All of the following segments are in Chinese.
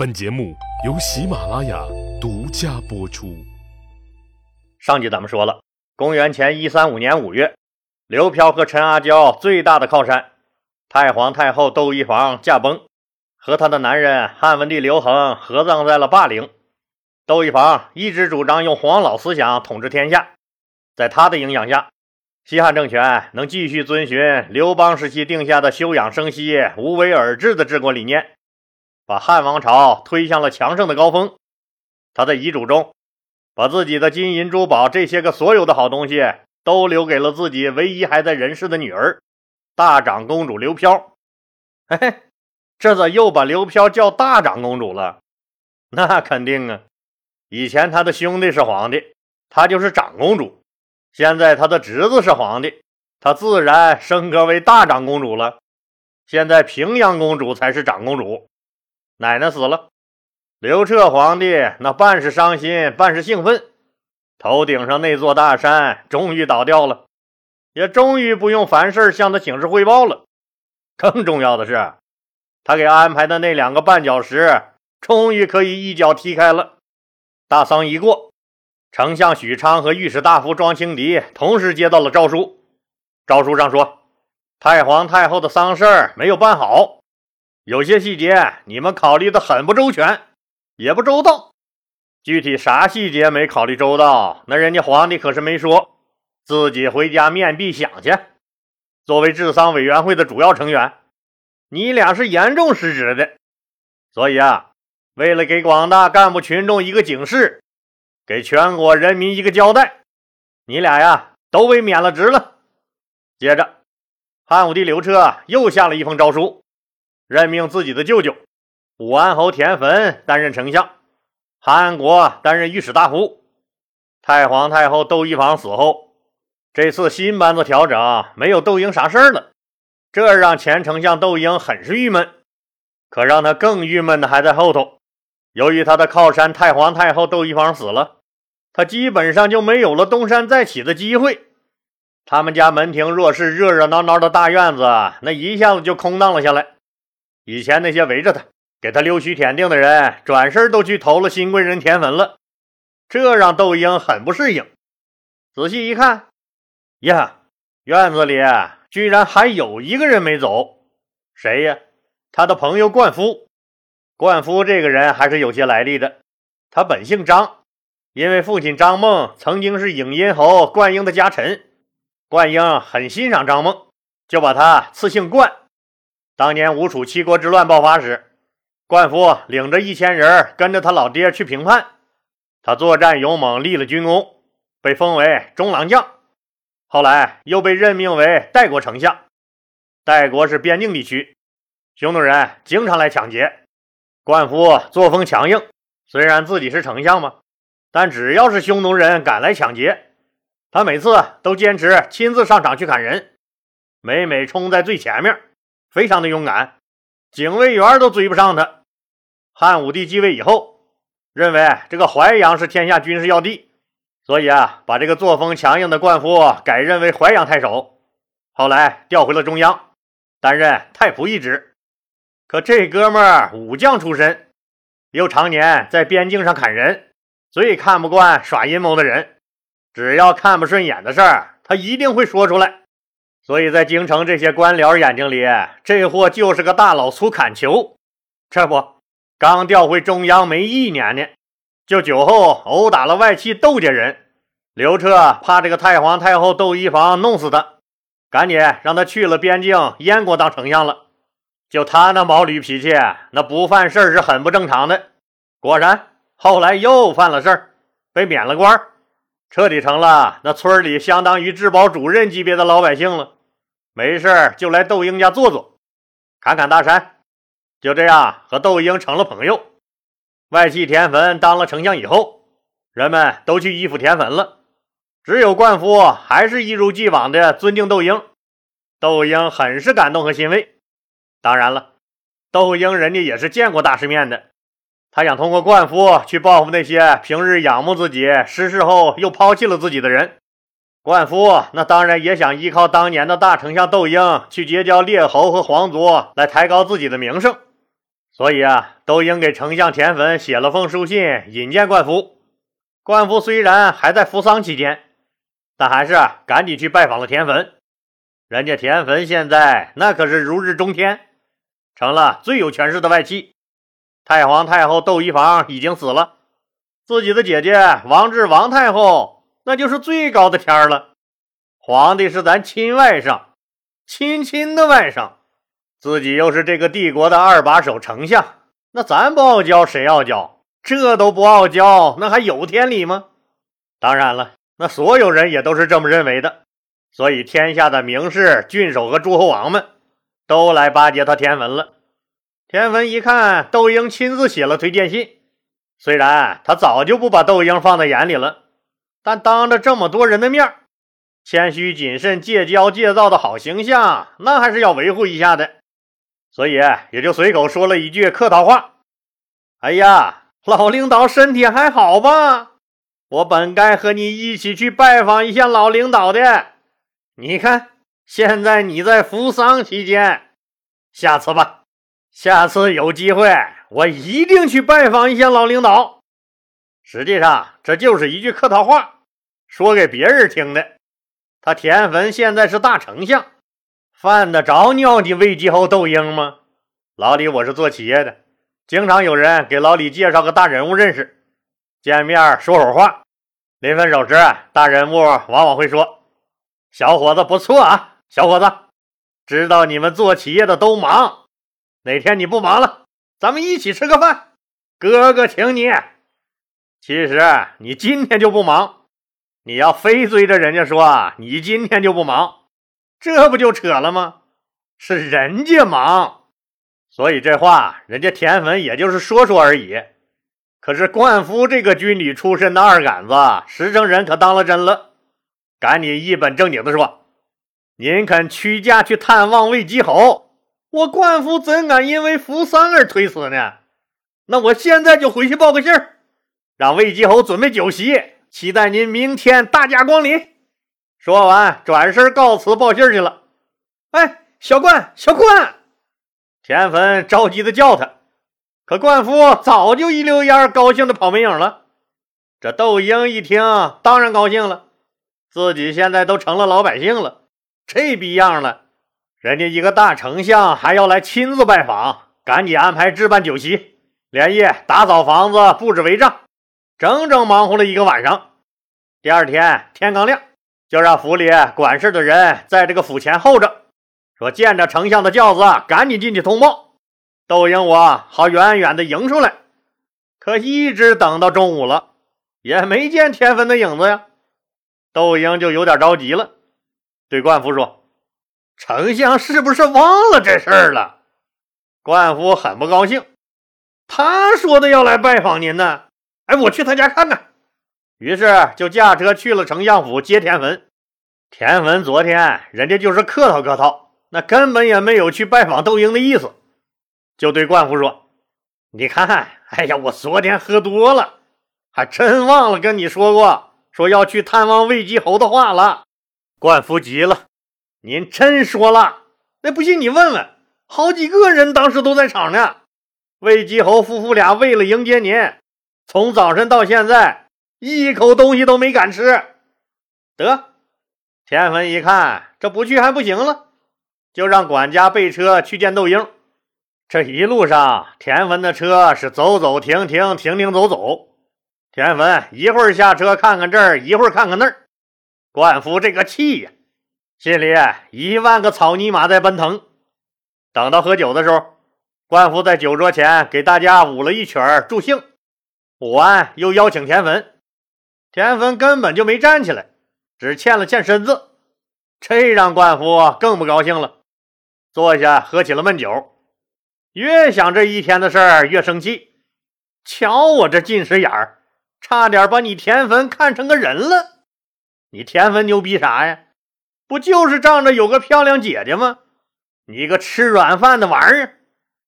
本节目由喜马拉雅独家播出。上集咱们说了，公元前一三五年五月，刘飘和陈阿娇最大的靠山太皇太后窦漪房驾崩，和她的男人汉文帝刘恒合葬在了霸陵。窦漪房一直主张用黄老思想统治天下，在他的影响下，西汉政权能继续遵循刘邦时期定下的休养生息、无为而治的治国理念。把汉王朝推向了强盛的高峰。他在遗嘱中，把自己的金银珠宝这些个所有的好东西都留给了自己唯一还在人世的女儿，大长公主刘飘。嘿嘿，这咋又把刘飘叫大长公主了？那肯定啊！以前他的兄弟是皇帝，他就是长公主；现在他的侄子是皇帝，他自然升格为大长公主了。现在平阳公主才是长公主。奶奶死了，刘彻皇帝那半是伤心，半是兴奋。头顶上那座大山终于倒掉了，也终于不用凡事向他请示汇报了。更重要的是，他给安排的那两个绊脚石终于可以一脚踢开了。大丧一过，丞相许昌和御史大夫庄清迪同时接到了诏书。诏书上说，太皇太后的丧事没有办好。有些细节你们考虑的很不周全，也不周到。具体啥细节没考虑周到？那人家皇帝可是没说，自己回家面壁想去。作为治丧委员会的主要成员，你俩是严重失职的。所以啊，为了给广大干部群众一个警示，给全国人民一个交代，你俩呀都被免了职了。接着，汉武帝刘彻又下了一封诏书。任命自己的舅舅武安侯田汾担任丞相，韩安国担任御史大夫。太皇太后窦漪房死后，这次新班子调整没有窦婴啥事儿了，这让前丞相窦婴很是郁闷。可让他更郁闷的还在后头。由于他的靠山太皇太后窦漪房死了，他基本上就没有了东山再起的机会。他们家门庭若市、热热闹闹的大院子，那一下子就空荡了下来。以前那些围着他、给他溜须舔腚的人，转身都去投了新贵人田文了，这让窦婴很不适应。仔细一看，呀，院子里居然还有一个人没走，谁呀？他的朋友冠夫。冠夫这个人还是有些来历的，他本姓张，因为父亲张梦曾经是影音侯冠英的家臣，冠英很欣赏张梦，就把他赐姓冠。当年吴楚七国之乱爆发时，灌夫领着一千人跟着他老爹去平叛。他作战勇猛，立了军功，被封为中郎将。后来又被任命为代国丞相。代国是边境地区，匈奴人经常来抢劫。冠夫作风强硬，虽然自己是丞相嘛，但只要是匈奴人敢来抢劫，他每次都坚持亲自上场去砍人，每每冲在最前面。非常的勇敢，警卫员都追不上他。汉武帝继位以后，认为这个淮阳是天下军事要地，所以啊，把这个作风强硬的灌夫改任为淮阳太守。后来调回了中央，担任太仆一职。可这哥们儿武将出身，又常年在边境上砍人，最看不惯耍阴谋的人。只要看不顺眼的事儿，他一定会说出来。所以在京城这些官僚眼睛里，这货就是个大老粗砍球。这不，刚调回中央没一年呢，就酒后殴打了外戚窦家人。刘彻怕这个太皇太后窦漪房弄死他，赶紧让他去了边境燕国当丞相了。就他那毛驴脾气，那不犯事儿是很不正常的。果然，后来又犯了事儿，被免了官，彻底成了那村里相当于治保主任级别的老百姓了。没事就来窦婴家坐坐，侃侃大山，就这样和窦婴成了朋友。外戚田汾当了丞相以后，人们都去依附田汾了，只有冠夫还是一如既往的尊敬窦婴。窦婴很是感动和欣慰。当然了，窦婴人家也是见过大世面的，他想通过冠夫去报复那些平日仰慕自己、失势后又抛弃了自己的人。冠夫那当然也想依靠当年的大丞相窦婴去结交列侯和皇族，来抬高自己的名声。所以啊，窦婴给丞相田汾写了封书信，引荐冠夫。冠夫虽然还在服丧期间，但还是赶紧去拜访了田汾。人家田汾现在那可是如日中天，成了最有权势的外戚。太皇太后窦漪房已经死了，自己的姐姐王治王太后那就是最高的天了。皇帝是咱亲外甥，亲亲的外甥。自己又是这个帝国的二把手丞相，那咱不傲娇谁傲娇？这都不傲娇，那还有天理吗？当然了，那所有人也都是这么认为的。所以天下的名士、郡守和诸侯王们都来巴结他田文了。田文一看窦婴亲自写了推荐信，虽然他早就不把窦婴放在眼里了，但当着这么多人的面，谦虚谨慎、戒骄戒躁的好形象，那还是要维护一下的。所以也就随口说了一句客套话：“哎呀，老领导身体还好吧？我本该和你一起去拜访一下老领导的。你看，现在你在扶丧期间，下次吧，下次有机会，我一定去拜访一下老领导。实际上，这就是一句客套话，说给别人听的。他田汾现在是大丞相。”犯得着尿你魏继侯窦婴吗？老李，我是做企业的，经常有人给老李介绍个大人物认识，见面说会话，临分手时，大人物往往会说：“小伙子不错啊，小伙子，知道你们做企业的都忙，哪天你不忙了，咱们一起吃个饭，哥哥请你。其实你今天就不忙，你要非追着人家说你今天就不忙。”这不就扯了吗？是人家忙，所以这话人家田汾也就是说说而已。可是冠夫这个军旅出身的二杆子，实诚人可当了真了，赶紧一本正经的说：“您肯屈驾去探望魏继侯，我冠夫怎敢因为扶桑而推辞呢？那我现在就回去报个信儿，让魏继侯准备酒席，期待您明天大驾光临。”说完，转身告辞报信去了。哎，小冠，小冠！田汾着急的叫他，可冠夫早就一溜烟高兴的跑没影了。这窦婴一听，当然高兴了，自己现在都成了老百姓了，这逼样了，人家一个大丞相还要来亲自拜访，赶紧安排置办酒席，连夜打扫房子，布置围帐，整整忙活了一个晚上。第二天天刚亮。就让府里管事的人在这个府前候着，说见着丞相的轿子，赶紧进去通报。窦婴我好远远的迎出来。可一直等到中午了，也没见天分的影子呀。窦婴就有点着急了，对冠夫说：“丞相是不是忘了这事儿了？”冠夫很不高兴，他说的要来拜访您呢。哎，我去他家看看。于是就驾车去了丞相府接田文。田文昨天人家就是客套客套，那根本也没有去拜访窦婴的意思，就对冠夫说：“你看，哎呀，我昨天喝多了，还真忘了跟你说过说要去探望魏姬侯的话了。”冠夫急了：“您真说了？那不信你问问，好几个人当时都在场呢。魏姬侯夫妇俩为了迎接您，从早晨到现在。”一口东西都没敢吃，得田汾一看这不去还不行了，就让管家备车去见窦婴。这一路上，田文的车是走走停停，停停走走。田文一会儿下车看看这儿，一会儿看看那儿。冠夫这个气呀，心里一万个草泥马在奔腾。等到喝酒的时候，冠夫在酒桌前给大家舞了一曲助兴，武安又邀请田汾。田汾根本就没站起来，只欠了欠身子，这让官夫更不高兴了。坐下喝起了闷酒，越想这一天的事儿越生气。瞧我这近视眼儿，差点把你田汾看成个人了。你田汾牛逼啥呀？不就是仗着有个漂亮姐姐吗？你个吃软饭的玩意儿！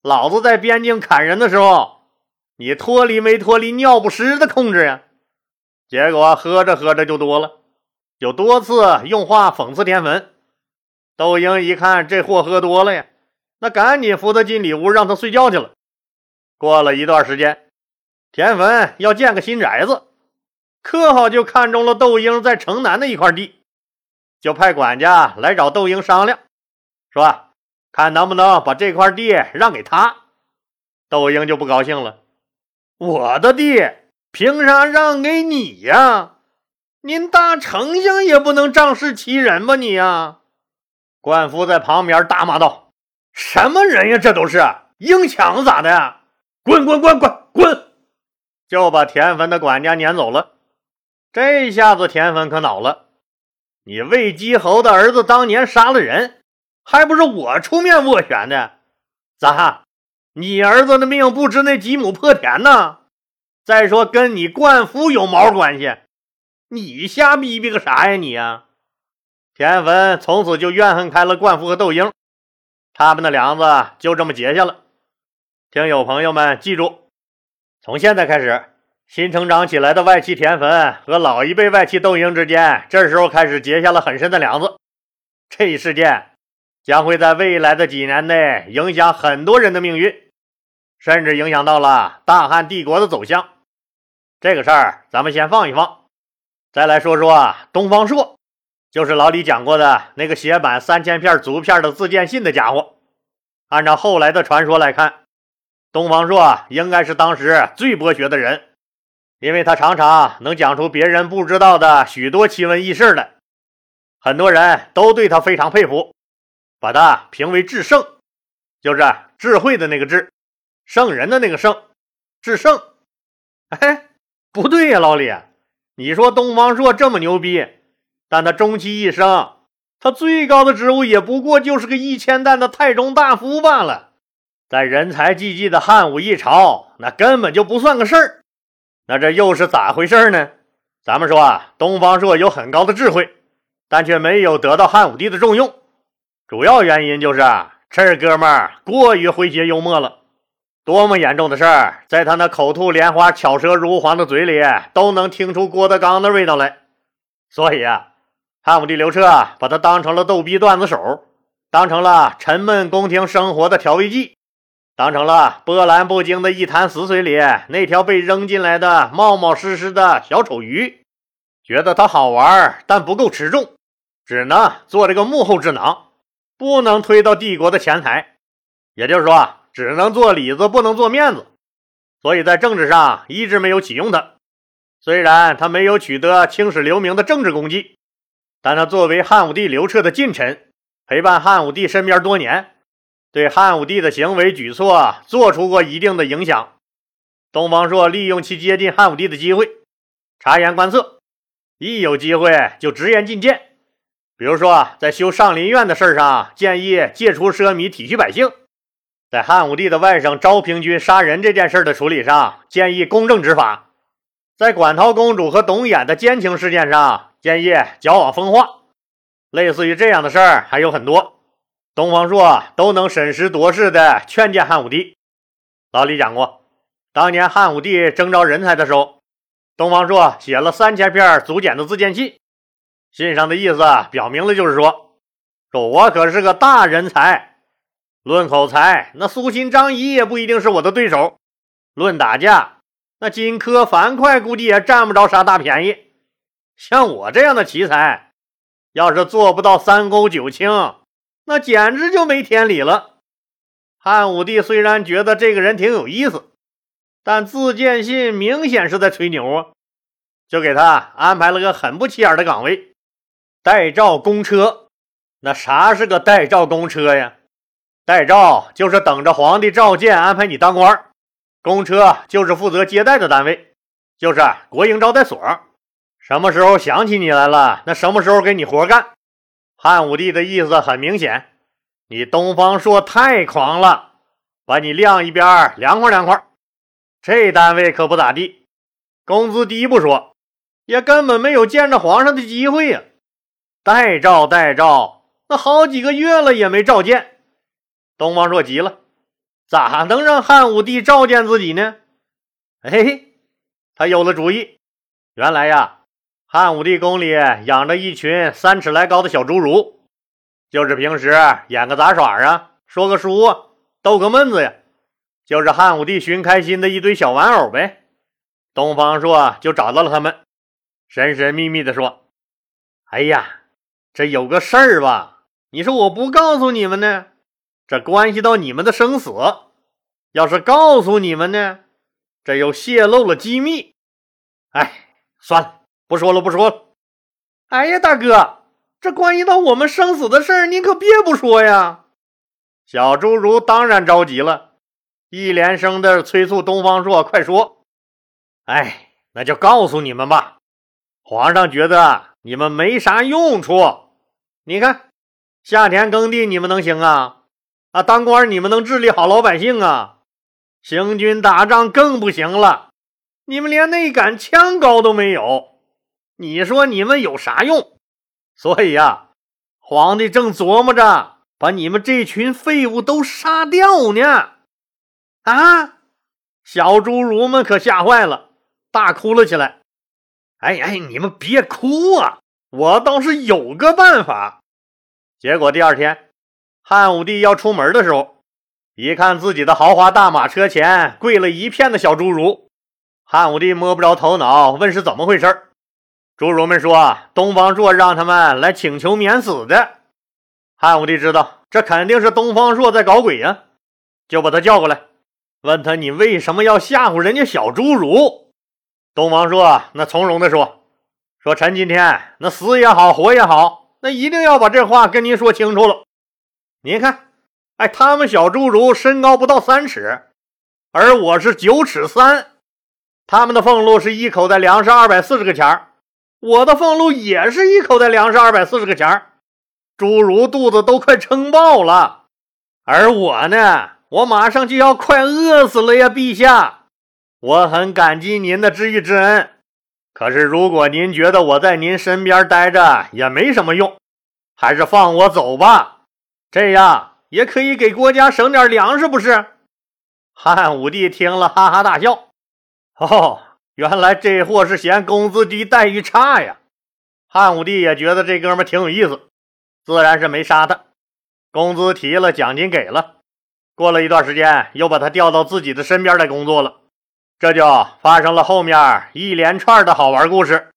老子在边境砍人的时候，你脱离没脱离尿不湿的控制呀？结果喝着喝着就多了，有多次用话讽刺田汾。窦婴一看这货喝多了呀，那赶紧扶他进里屋，让他睡觉去了。过了一段时间，田汾要建个新宅子，可好就看中了窦婴在城南的一块地，就派管家来找窦婴商量，说看能不能把这块地让给他。窦婴就不高兴了，我的地凭啥让给你呀？您大丞相也不能仗势欺人吧你呀！灌夫在旁边大骂道：“什么人呀？这都是硬抢咋的呀？滚滚滚滚滚！”就把田汾的管家撵走了。这下子田汾可恼了：“你魏姬侯的儿子当年杀了人，还不是我出面斡旋的？咋？你儿子的命不值那几亩破田呢？再说跟你灌夫有毛关系？”你瞎逼逼个啥呀你呀！田汾从此就怨恨开了冠夫和窦婴，他们的梁子就这么结下了。听友朋友们记住，从现在开始，新成长起来的外戚田汾和老一辈外戚窦婴之间，这时候开始结下了很深的梁子。这一事件将会在未来的几年内影响很多人的命运，甚至影响到了大汉帝国的走向。这个事儿咱们先放一放。再来说说，东方朔，就是老李讲过的那个写满三千片竹片的自荐信的家伙。按照后来的传说来看，东方朔应该是当时最博学的人，因为他常常能讲出别人不知道的许多奇闻异事来，很多人都对他非常佩服，把他评为智圣，就是智慧的那个智，圣人的那个圣，至圣。哎，不对呀，老李。你说东方朔这么牛逼，但他终其一生，他最高的职务也不过就是个一千担的太中大夫罢了，在人才济济的汉武一朝，那根本就不算个事儿。那这又是咋回事呢？咱们说啊，东方朔有很高的智慧，但却没有得到汉武帝的重用，主要原因就是这哥们儿过于诙谐幽默了。多么严重的事儿，在他那口吐莲花、巧舌如簧的嘴里，都能听出郭德纲的味道来。所以啊，汉武帝刘彻把他当成了逗逼段子手，当成了沉闷宫廷生活的调味剂，当成了波澜不惊的一潭死水里那条被扔进来的冒冒失失的小丑鱼，觉得他好玩，但不够持重，只能做这个幕后智囊，不能推到帝国的前台。也就是说。只能做里子，不能做面子，所以在政治上一直没有启用他。虽然他没有取得青史留名的政治功绩，但他作为汉武帝刘彻的近臣，陪伴汉武帝身边多年，对汉武帝的行为举措做出过一定的影响。东方朔利用其接近汉武帝的机会，察言观色，一有机会就直言进谏。比如说，在修上林苑的事上，建议戒除奢靡，体恤百姓。在汉武帝的外甥昭平君杀人这件事的处理上，建议公正执法；在馆陶公主和董衍的奸情事件上，建议矫枉风化。类似于这样的事儿还有很多，东方朔都能审时度势地劝谏汉武帝。老李讲过，当年汉武帝征召人才的时候，东方朔写了三千篇竹简的自荐信，信上的意思表明了，就是说，说我可是个大人才。论口才，那苏秦、张仪也不一定是我的对手；论打架，那荆轲、樊哙估计也占不着啥大便宜。像我这样的奇才，要是做不到三公九卿，那简直就没天理了。汉武帝虽然觉得这个人挺有意思，但自荐信明显是在吹牛啊，就给他安排了个很不起眼的岗位——代诏公车。那啥是个代诏公车呀？代诏就是等着皇帝召见安排你当官，公车就是负责接待的单位，就是国营招待所。什么时候想起你来了，那什么时候给你活干。汉武帝的意思很明显，你东方朔太狂了，把你晾一边凉快凉快。这单位可不咋地，工资低不说，也根本没有见着皇上的机会呀。代诏代诏，那好几个月了也没召见。东方朔急了，咋能让汉武帝召见自己呢？哎，他有了主意。原来呀，汉武帝宫里养着一群三尺来高的小侏儒，就是平时演个杂耍啊，说个书，逗个闷子呀。就是汉武帝寻开心的一堆小玩偶呗。东方朔就找到了他们，神神秘秘的说：“哎呀，这有个事儿吧，你说我不告诉你们呢，这关系到你们的生死；要是告诉你们呢，这又泄露了机密。哎，算了，不说了，不说了。哎呀，大哥，这关系到我们生死的事儿，你可别不说呀！”小侏儒当然着急了。一连声的催促东方朔快说：“哎，那就告诉你们吧。皇上觉得你们没啥用处。你看，下田耕地你们能行啊？啊，当官你们能治理好老百姓啊？行军打仗更不行了，你们连那杆枪高都没有。你说你们有啥用？所以呀，皇帝正琢磨着把你们这群废物都杀掉呢。”啊！小侏儒们可吓坏了，大哭了起来。哎哎，你们别哭啊！我倒是有个办法。结果第二天，汉武帝要出门的时候，一看自己的豪华大马车前跪了一片的小侏儒，汉武帝摸不着头脑，问是怎么回事侏儒们说，东方朔让他们来请求免死的。汉武帝知道这肯定是东方朔在搞鬼呀，就把他叫过来。问他你为什么要吓唬人家小侏儒？东方朔那从容的说：“说臣今天那死也好，活也好，那一定要把这话跟您说清楚了。您看，哎，他们小侏儒身高不到三尺，而我是九尺三，他们的俸禄是一口袋粮食二百四十个钱儿，我的俸禄也是一口袋粮食二百四十个钱儿，侏儒肚子都快撑爆了，而我呢？”我马上就要快饿死了呀，陛下！我很感激您的知遇之恩，可是如果您觉得我在您身边待着也没什么用，还是放我走吧，这样也可以给国家省点粮食，不是？汉武帝听了，哈哈大笑。哦，原来这货是嫌工资低、待遇差呀！汉武帝也觉得这哥们挺有意思，自然是没杀他，工资提了，奖金给了。过了一段时间，又把他调到自己的身边来工作了，这就发生了后面一连串的好玩故事。